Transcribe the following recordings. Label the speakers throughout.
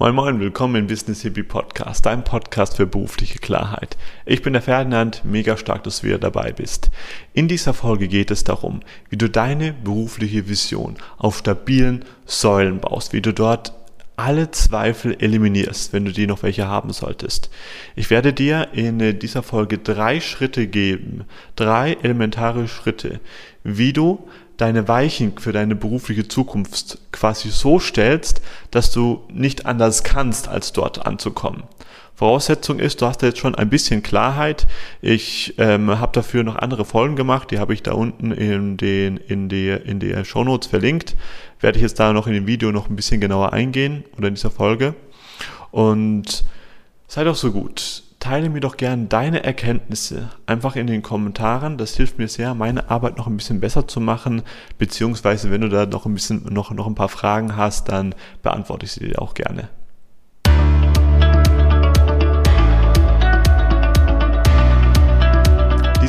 Speaker 1: Moin Moin, willkommen im Business Hippie Podcast, dein Podcast für berufliche Klarheit. Ich bin der Ferdinand, mega stark, dass du wieder dabei bist. In dieser Folge geht es darum, wie du deine berufliche Vision auf stabilen Säulen baust, wie du dort alle Zweifel eliminierst, wenn du die noch welche haben solltest. Ich werde dir in dieser Folge drei Schritte geben, drei elementare Schritte, wie du deine Weichen für deine berufliche Zukunft quasi so stellst, dass du nicht anders kannst, als dort anzukommen. Voraussetzung ist, du hast jetzt schon ein bisschen Klarheit. Ich ähm, habe dafür noch andere Folgen gemacht, die habe ich da unten in den in die in der Show Notes verlinkt. Werde ich jetzt da noch in dem Video noch ein bisschen genauer eingehen oder in dieser Folge. Und sei doch so gut teile mir doch gerne deine Erkenntnisse einfach in den Kommentaren. Das hilft mir sehr, meine Arbeit noch ein bisschen besser zu machen. Beziehungsweise, wenn du da noch ein bisschen, noch, noch ein paar Fragen hast, dann beantworte ich sie dir auch gerne.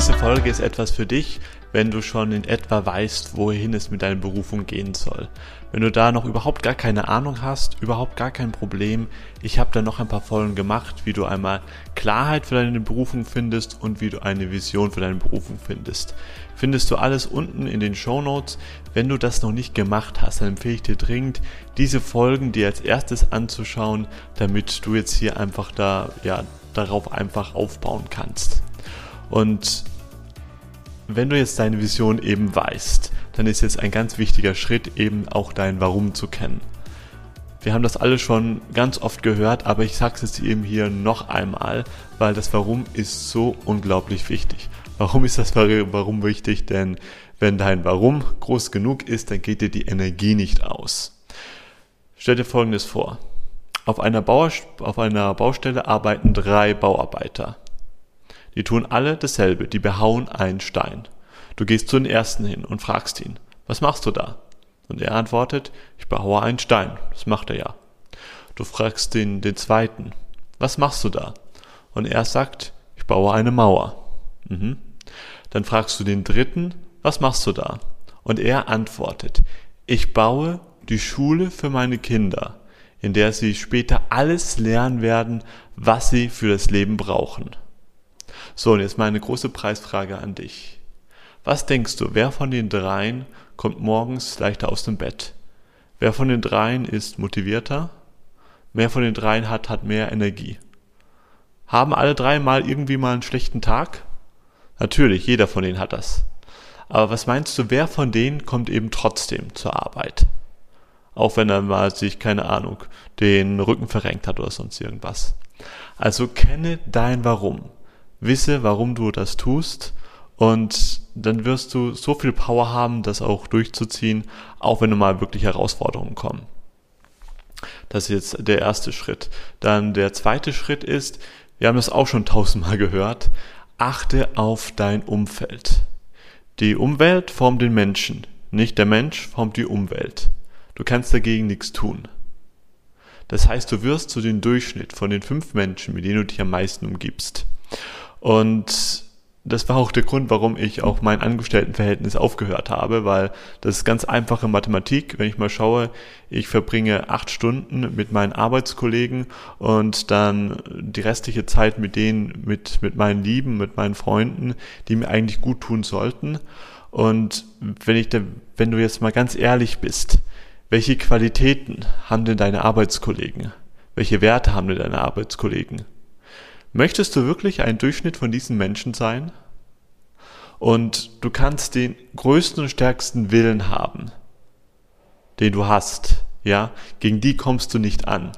Speaker 1: Diese Folge ist etwas für dich, wenn du schon in etwa weißt, wohin es mit deiner Berufung gehen soll. Wenn du da noch überhaupt gar keine Ahnung hast, überhaupt gar kein Problem, ich habe da noch ein paar Folgen gemacht, wie du einmal Klarheit für deine Berufung findest und wie du eine Vision für deine Berufung findest. Findest du alles unten in den Show Notes. Wenn du das noch nicht gemacht hast, dann empfehle ich dir dringend, diese Folgen dir als erstes anzuschauen, damit du jetzt hier einfach da, ja, darauf einfach aufbauen kannst. Und wenn du jetzt deine Vision eben weißt, dann ist jetzt ein ganz wichtiger Schritt eben auch dein Warum zu kennen. Wir haben das alle schon ganz oft gehört, aber ich sage es jetzt eben hier noch einmal, weil das Warum ist so unglaublich wichtig. Warum ist das Warum wichtig? Denn wenn dein Warum groß genug ist, dann geht dir die Energie nicht aus. Stell dir Folgendes vor. Auf einer, auf einer Baustelle arbeiten drei Bauarbeiter. Die tun alle dasselbe, die behauen einen Stein. Du gehst zu den ersten hin und fragst ihn, was machst du da? Und er antwortet, ich behaue einen Stein. Das macht er ja. Du fragst den, den zweiten, was machst du da? Und er sagt, ich baue eine Mauer. Mhm. Dann fragst du den dritten, was machst du da? Und er antwortet, ich baue die Schule für meine Kinder, in der sie später alles lernen werden, was sie für das Leben brauchen. So, und jetzt meine große Preisfrage an dich. Was denkst du, wer von den dreien kommt morgens leichter aus dem Bett? Wer von den dreien ist motivierter? Wer von den dreien hat, hat mehr Energie? Haben alle drei mal irgendwie mal einen schlechten Tag? Natürlich, jeder von denen hat das. Aber was meinst du, wer von denen kommt eben trotzdem zur Arbeit? Auch wenn er mal sich, keine Ahnung, den Rücken verrenkt hat oder sonst irgendwas. Also kenne dein Warum wisse, warum du das tust und dann wirst du so viel Power haben, das auch durchzuziehen, auch wenn du mal wirklich Herausforderungen kommen. Das ist jetzt der erste Schritt. Dann der zweite Schritt ist, wir haben das auch schon tausendmal gehört, achte auf dein Umfeld. Die Umwelt formt den Menschen, nicht der Mensch formt die Umwelt. Du kannst dagegen nichts tun. Das heißt, du wirst zu dem Durchschnitt von den fünf Menschen, mit denen du dich am meisten umgibst. Und das war auch der Grund, warum ich auch mein Angestelltenverhältnis aufgehört habe, weil das ist ganz einfache Mathematik. Wenn ich mal schaue, ich verbringe acht Stunden mit meinen Arbeitskollegen und dann die restliche Zeit mit denen, mit, mit meinen Lieben, mit meinen Freunden, die mir eigentlich gut tun sollten. Und wenn ich da, wenn du jetzt mal ganz ehrlich bist, welche Qualitäten haben denn deine Arbeitskollegen? Welche Werte haben denn deine Arbeitskollegen? Möchtest du wirklich ein Durchschnitt von diesen Menschen sein? Und du kannst den größten und stärksten Willen haben, den du hast, ja, gegen die kommst du nicht an.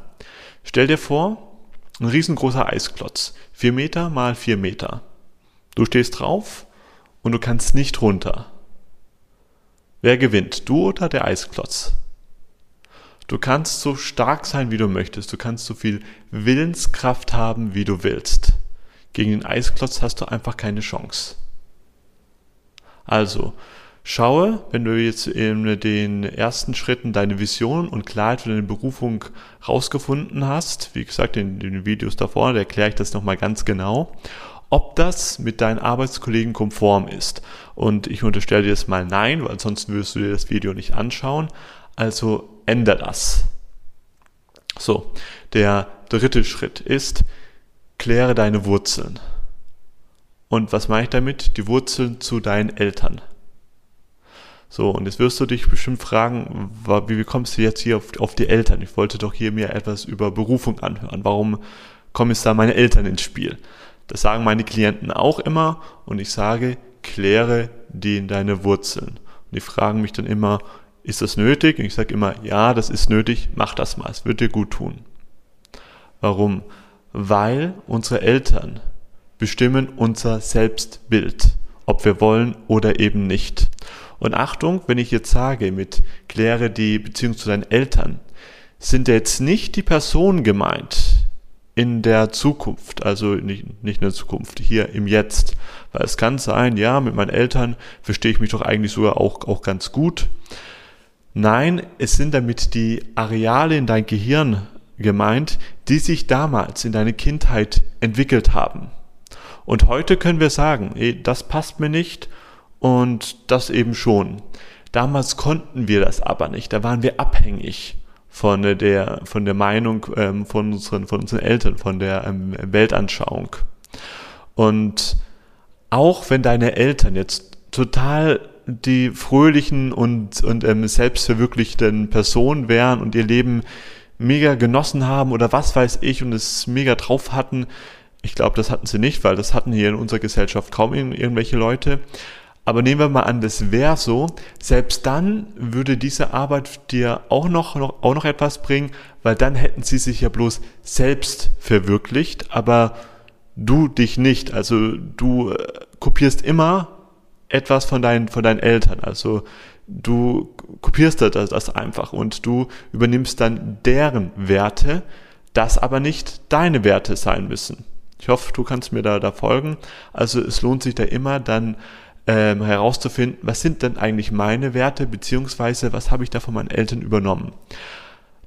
Speaker 1: Stell dir vor, ein riesengroßer Eisklotz, vier Meter mal vier Meter. Du stehst drauf und du kannst nicht runter. Wer gewinnt, du oder der Eisklotz? Du kannst so stark sein, wie du möchtest. Du kannst so viel Willenskraft haben, wie du willst. Gegen den Eisklotz hast du einfach keine Chance. Also, schaue, wenn du jetzt in den ersten Schritten deine Vision und Klarheit für deine Berufung rausgefunden hast, wie gesagt, in den Videos davor, da erkläre ich das nochmal ganz genau, ob das mit deinen Arbeitskollegen konform ist. Und ich unterstelle dir jetzt mal nein, weil sonst würdest du dir das Video nicht anschauen. Also ändere das. So, der dritte Schritt ist, kläre deine Wurzeln. Und was meine ich damit? Die Wurzeln zu deinen Eltern. So, und jetzt wirst du dich bestimmt fragen, wie kommst du jetzt hier auf, auf die Eltern? Ich wollte doch hier mir etwas über Berufung anhören. Warum kommen jetzt da meine Eltern ins Spiel? Das sagen meine Klienten auch immer und ich sage, kläre die deine Wurzeln. Und die fragen mich dann immer, ist das nötig? Und ich sage immer, ja, das ist nötig, mach das mal, es wird dir gut tun. Warum? Weil unsere Eltern bestimmen unser Selbstbild, ob wir wollen oder eben nicht. Und Achtung, wenn ich jetzt sage, mit kläre die Beziehung zu deinen Eltern, sind jetzt nicht die Personen gemeint in der Zukunft, also nicht, nicht in der Zukunft, hier im Jetzt. Weil es kann sein, ja, mit meinen Eltern verstehe ich mich doch eigentlich sogar auch, auch ganz gut. Nein, es sind damit die Areale in dein Gehirn gemeint, die sich damals in deine Kindheit entwickelt haben. Und heute können wir sagen, ey, das passt mir nicht und das eben schon. Damals konnten wir das aber nicht, da waren wir abhängig von der, von der Meinung ähm, von, unseren, von unseren Eltern, von der ähm, Weltanschauung. Und auch wenn deine Eltern jetzt total die fröhlichen und, und ähm, selbstverwirklichten Personen wären und ihr Leben mega genossen haben oder was weiß ich und es mega drauf hatten, ich glaube, das hatten sie nicht, weil das hatten hier in unserer Gesellschaft kaum irgendwelche Leute. Aber nehmen wir mal an, das wäre so. Selbst dann würde diese Arbeit dir auch noch, noch, auch noch etwas bringen, weil dann hätten sie sich ja bloß selbst verwirklicht, aber du dich nicht. Also du äh, kopierst immer etwas von deinen, von deinen Eltern. Also du kopierst das, das einfach und du übernimmst dann deren Werte, das aber nicht deine Werte sein müssen. Ich hoffe, du kannst mir da, da folgen. Also es lohnt sich da immer dann ähm, herauszufinden, was sind denn eigentlich meine Werte, beziehungsweise was habe ich da von meinen Eltern übernommen.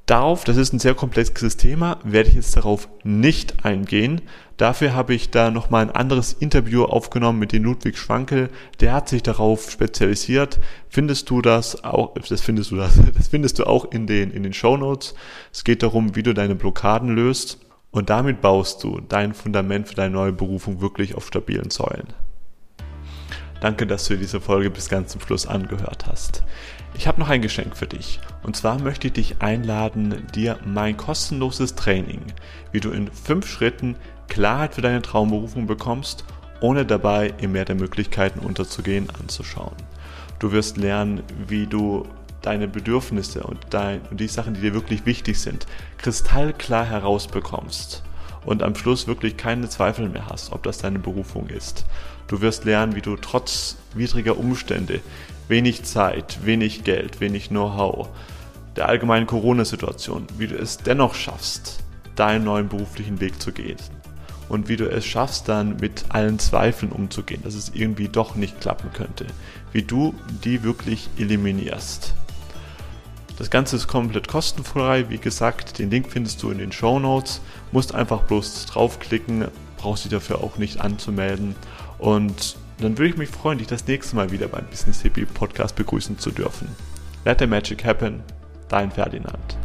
Speaker 1: Darauf, das ist ein sehr komplexes Thema, werde ich jetzt darauf nicht eingehen. Dafür habe ich da nochmal ein anderes Interview aufgenommen mit dem Ludwig Schwankel. Der hat sich darauf spezialisiert. Findest du das auch, das findest du das, das findest du auch in den, in den Show Notes. Es geht darum, wie du deine Blockaden löst. Und damit baust du dein Fundament für deine neue Berufung wirklich auf stabilen Säulen. Danke, dass du diese Folge bis ganz zum Schluss angehört hast. Ich habe noch ein Geschenk für dich. Und zwar möchte ich dich einladen, dir mein kostenloses Training, wie du in fünf Schritten Klarheit für deine Traumberufung bekommst, ohne dabei im Meer der Möglichkeiten unterzugehen, anzuschauen. Du wirst lernen, wie du deine Bedürfnisse und, dein, und die Sachen, die dir wirklich wichtig sind, kristallklar herausbekommst und am Schluss wirklich keine Zweifel mehr hast, ob das deine Berufung ist. Du wirst lernen, wie du trotz widriger Umstände, wenig Zeit, wenig Geld, wenig Know-how, der allgemeinen Corona-Situation, wie du es dennoch schaffst, deinen neuen beruflichen Weg zu gehen. Und wie du es schaffst, dann mit allen Zweifeln umzugehen, dass es irgendwie doch nicht klappen könnte. Wie du die wirklich eliminierst. Das Ganze ist komplett kostenfrei. Wie gesagt, den Link findest du in den Show Notes. Musst einfach bloß draufklicken, brauchst dich dafür auch nicht anzumelden. Und dann würde ich mich freuen, dich das nächste Mal wieder beim Business Hippie Podcast begrüßen zu dürfen. Let the Magic Happen, dein Ferdinand.